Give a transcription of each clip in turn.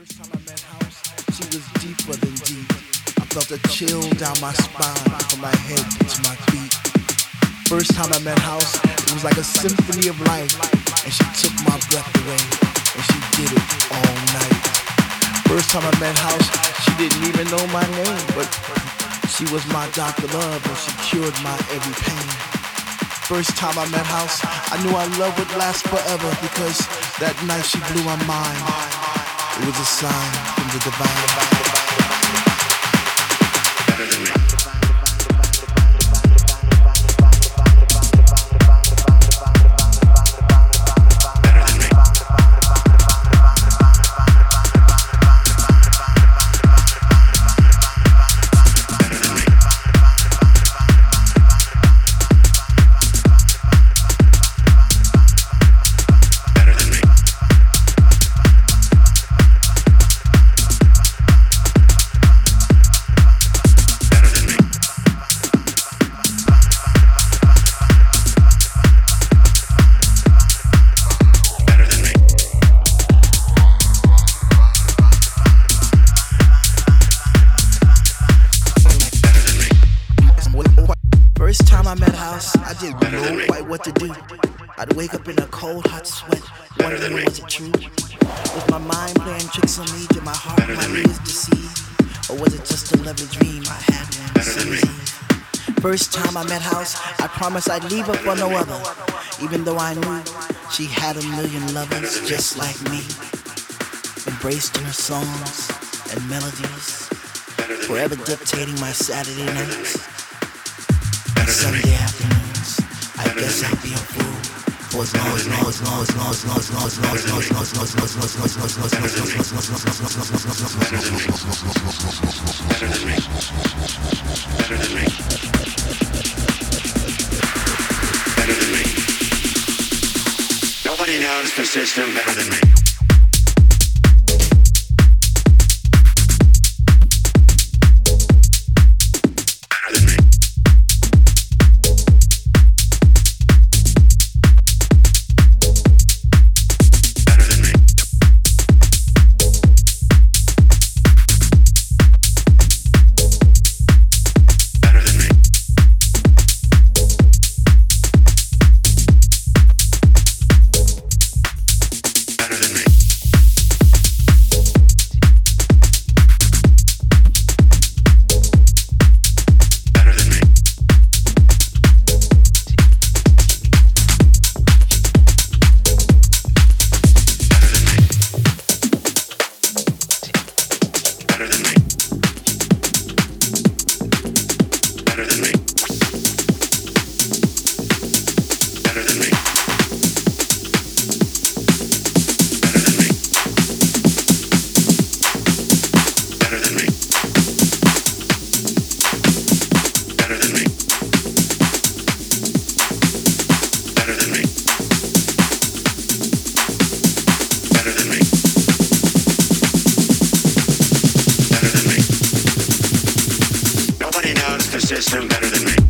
First time I met House, she was deeper than deep. I felt a chill down my spine from my head to my feet. First time I met House, it was like a symphony of life, and she took my breath away, and she did it all night. First time I met House, she didn't even know my name, but she was my doctor love, and she cured my every pain. First time I met House, I knew our love would last forever because that night she blew my mind. It was a sign from the divine. Promise I'd leave her for no other, even though I knew she had a million lovers just like me. Embraced her songs and melodies, forever dictating my Saturday nights. And Sunday afternoons, I guess I'd be a fool. As long as long as Nobody knows the system better than me. system better than me.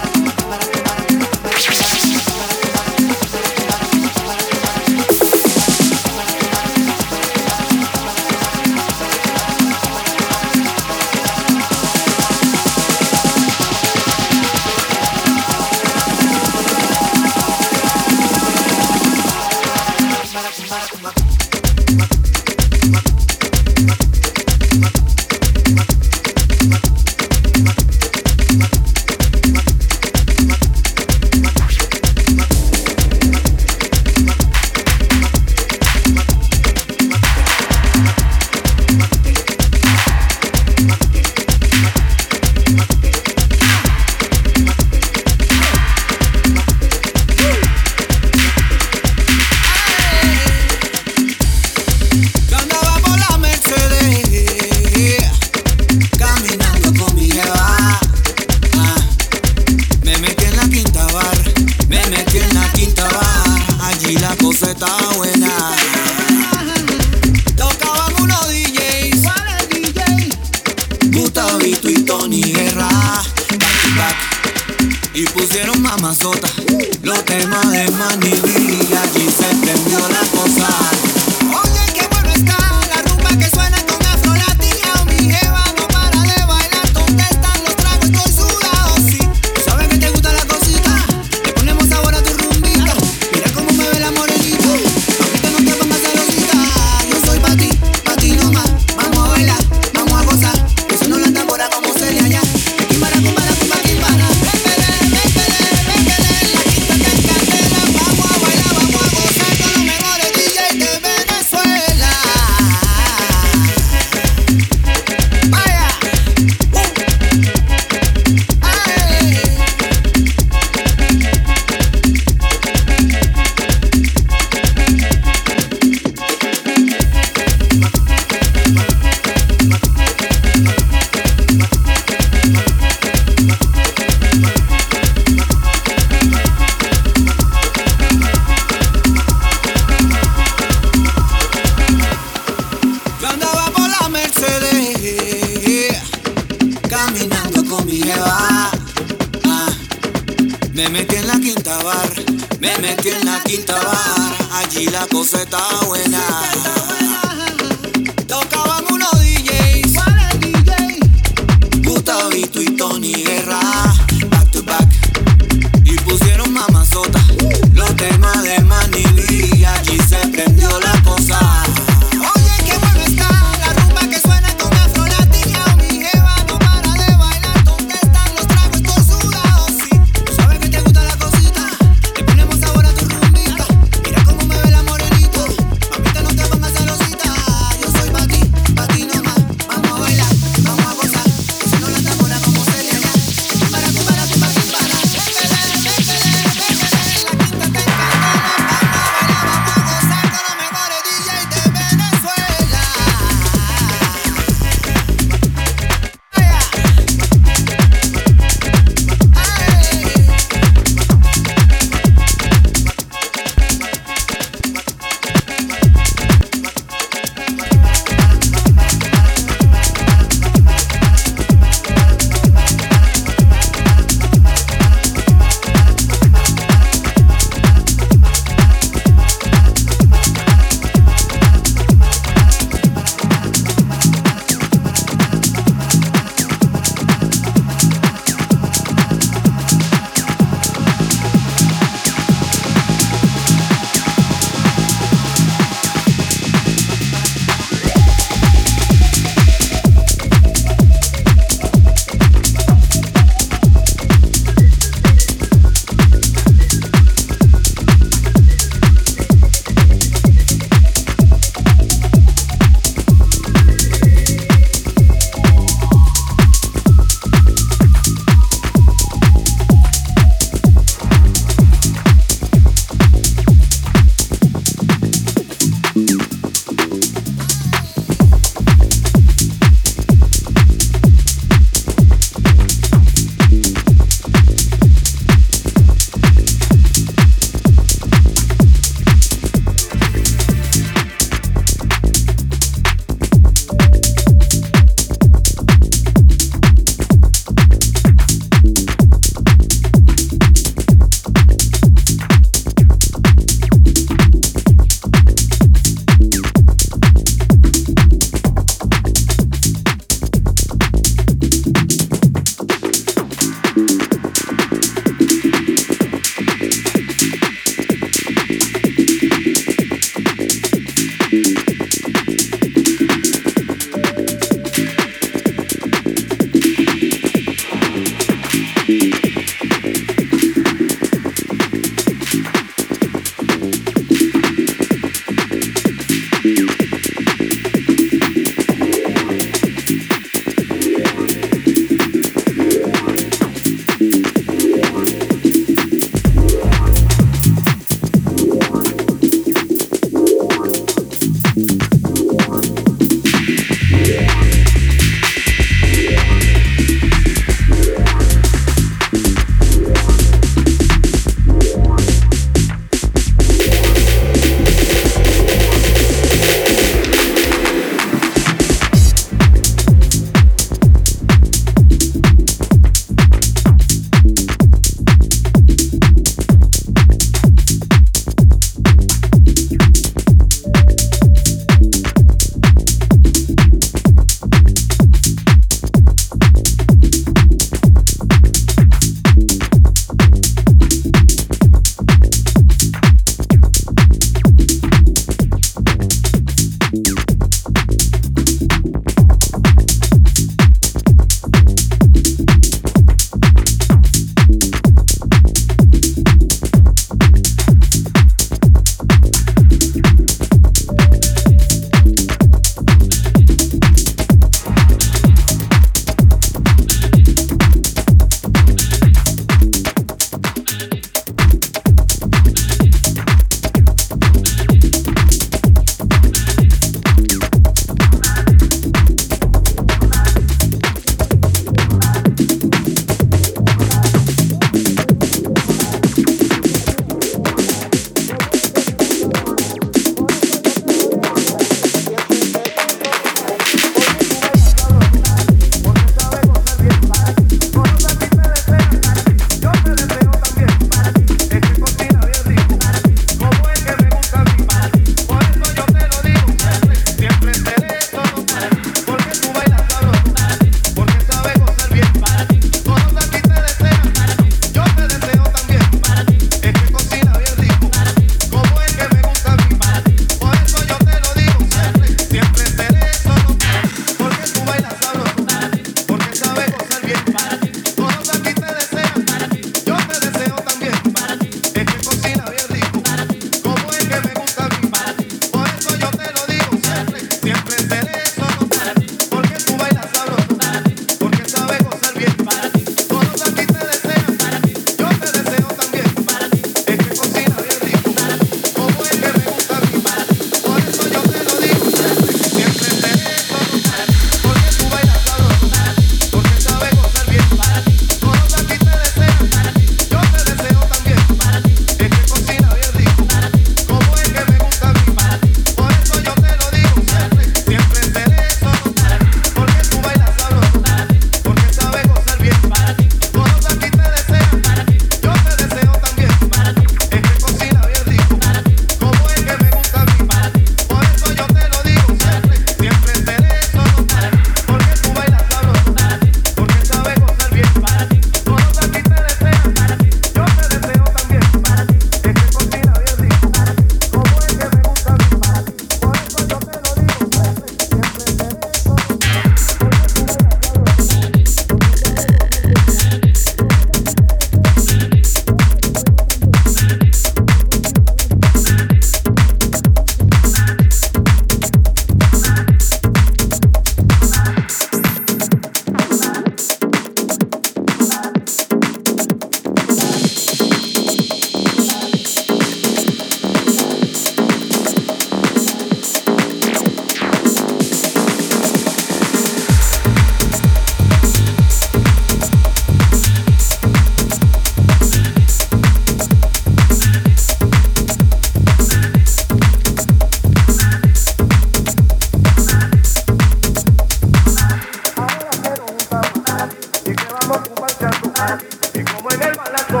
y como en el palacio,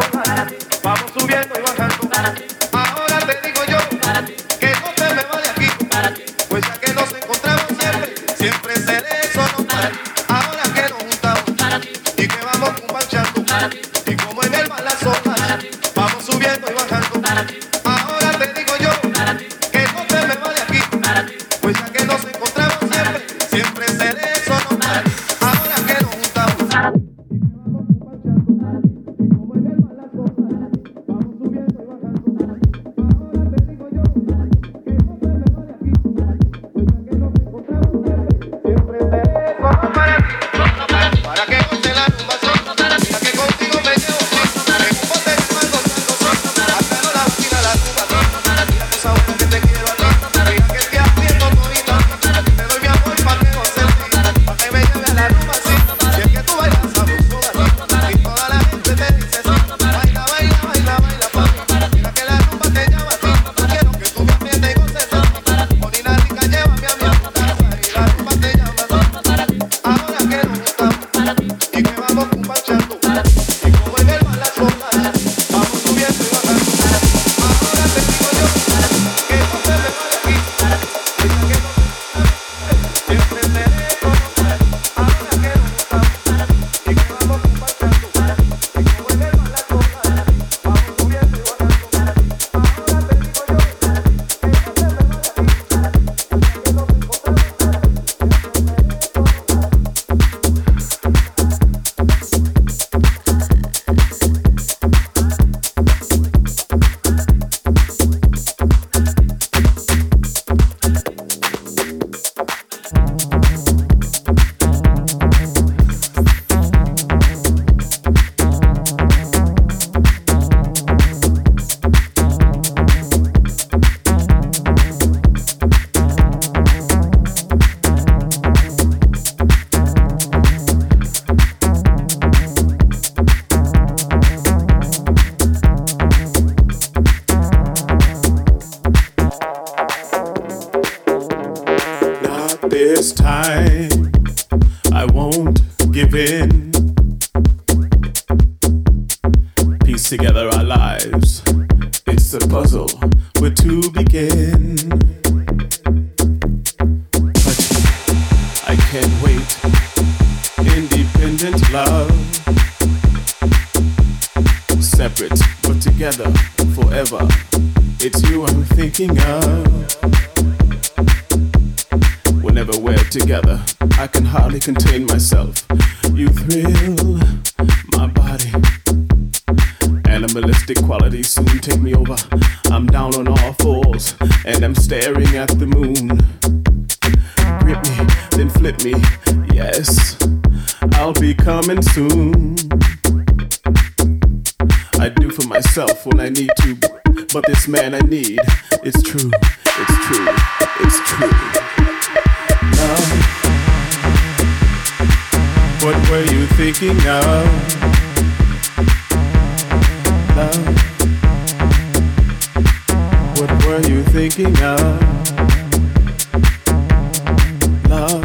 vamos love? What were you thinking of? Love.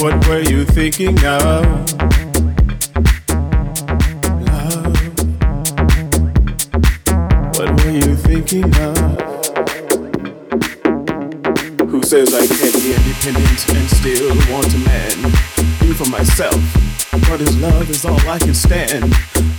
What were you thinking of? Love. What were you thinking of? Who says I can't be independent and still want a man? Do for myself but his love is all I can stand.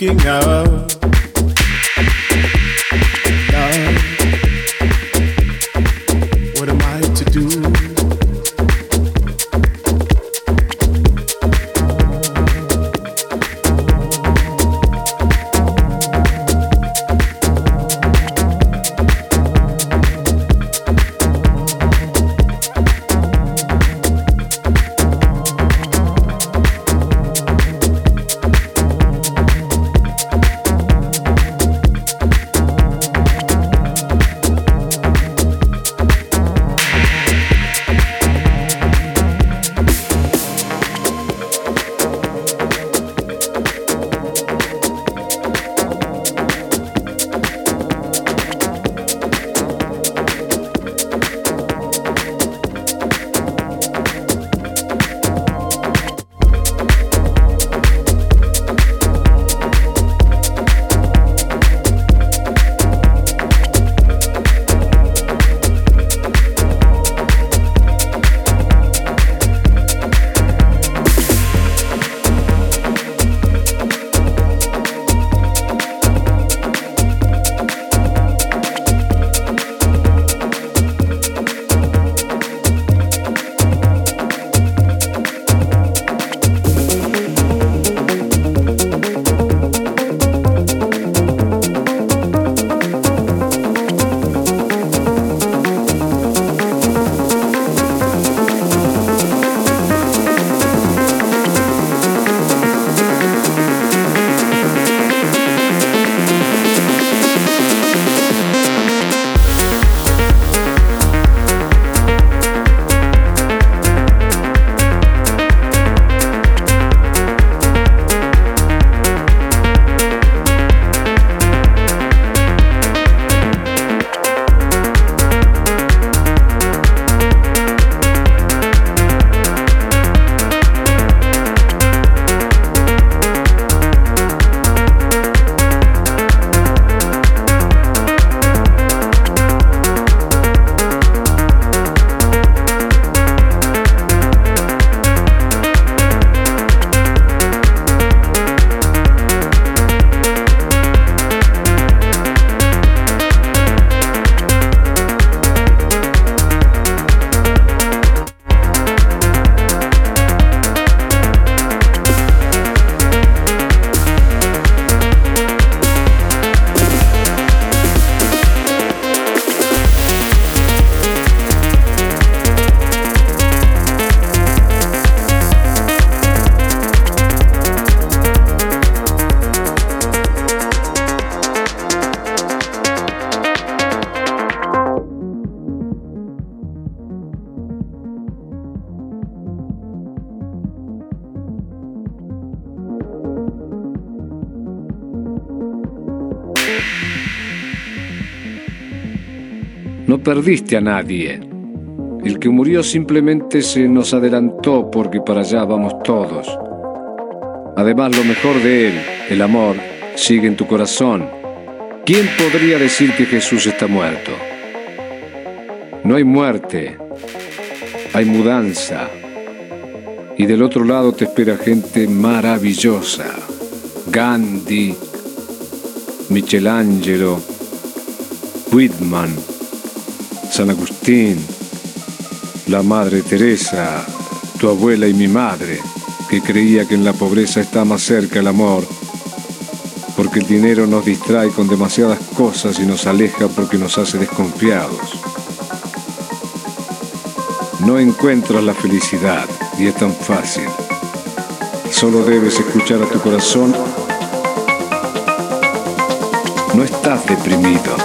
speaking of perdiste a nadie. El que murió simplemente se nos adelantó porque para allá vamos todos. Además, lo mejor de él, el amor, sigue en tu corazón. ¿Quién podría decir que Jesús está muerto? No hay muerte, hay mudanza. Y del otro lado te espera gente maravillosa. Gandhi, Michelangelo, Whitman, San Agustín, la Madre Teresa, tu abuela y mi madre, que creía que en la pobreza está más cerca el amor, porque el dinero nos distrae con demasiadas cosas y nos aleja porque nos hace desconfiados. No encuentras la felicidad y es tan fácil. Solo debes escuchar a tu corazón. No estás deprimido,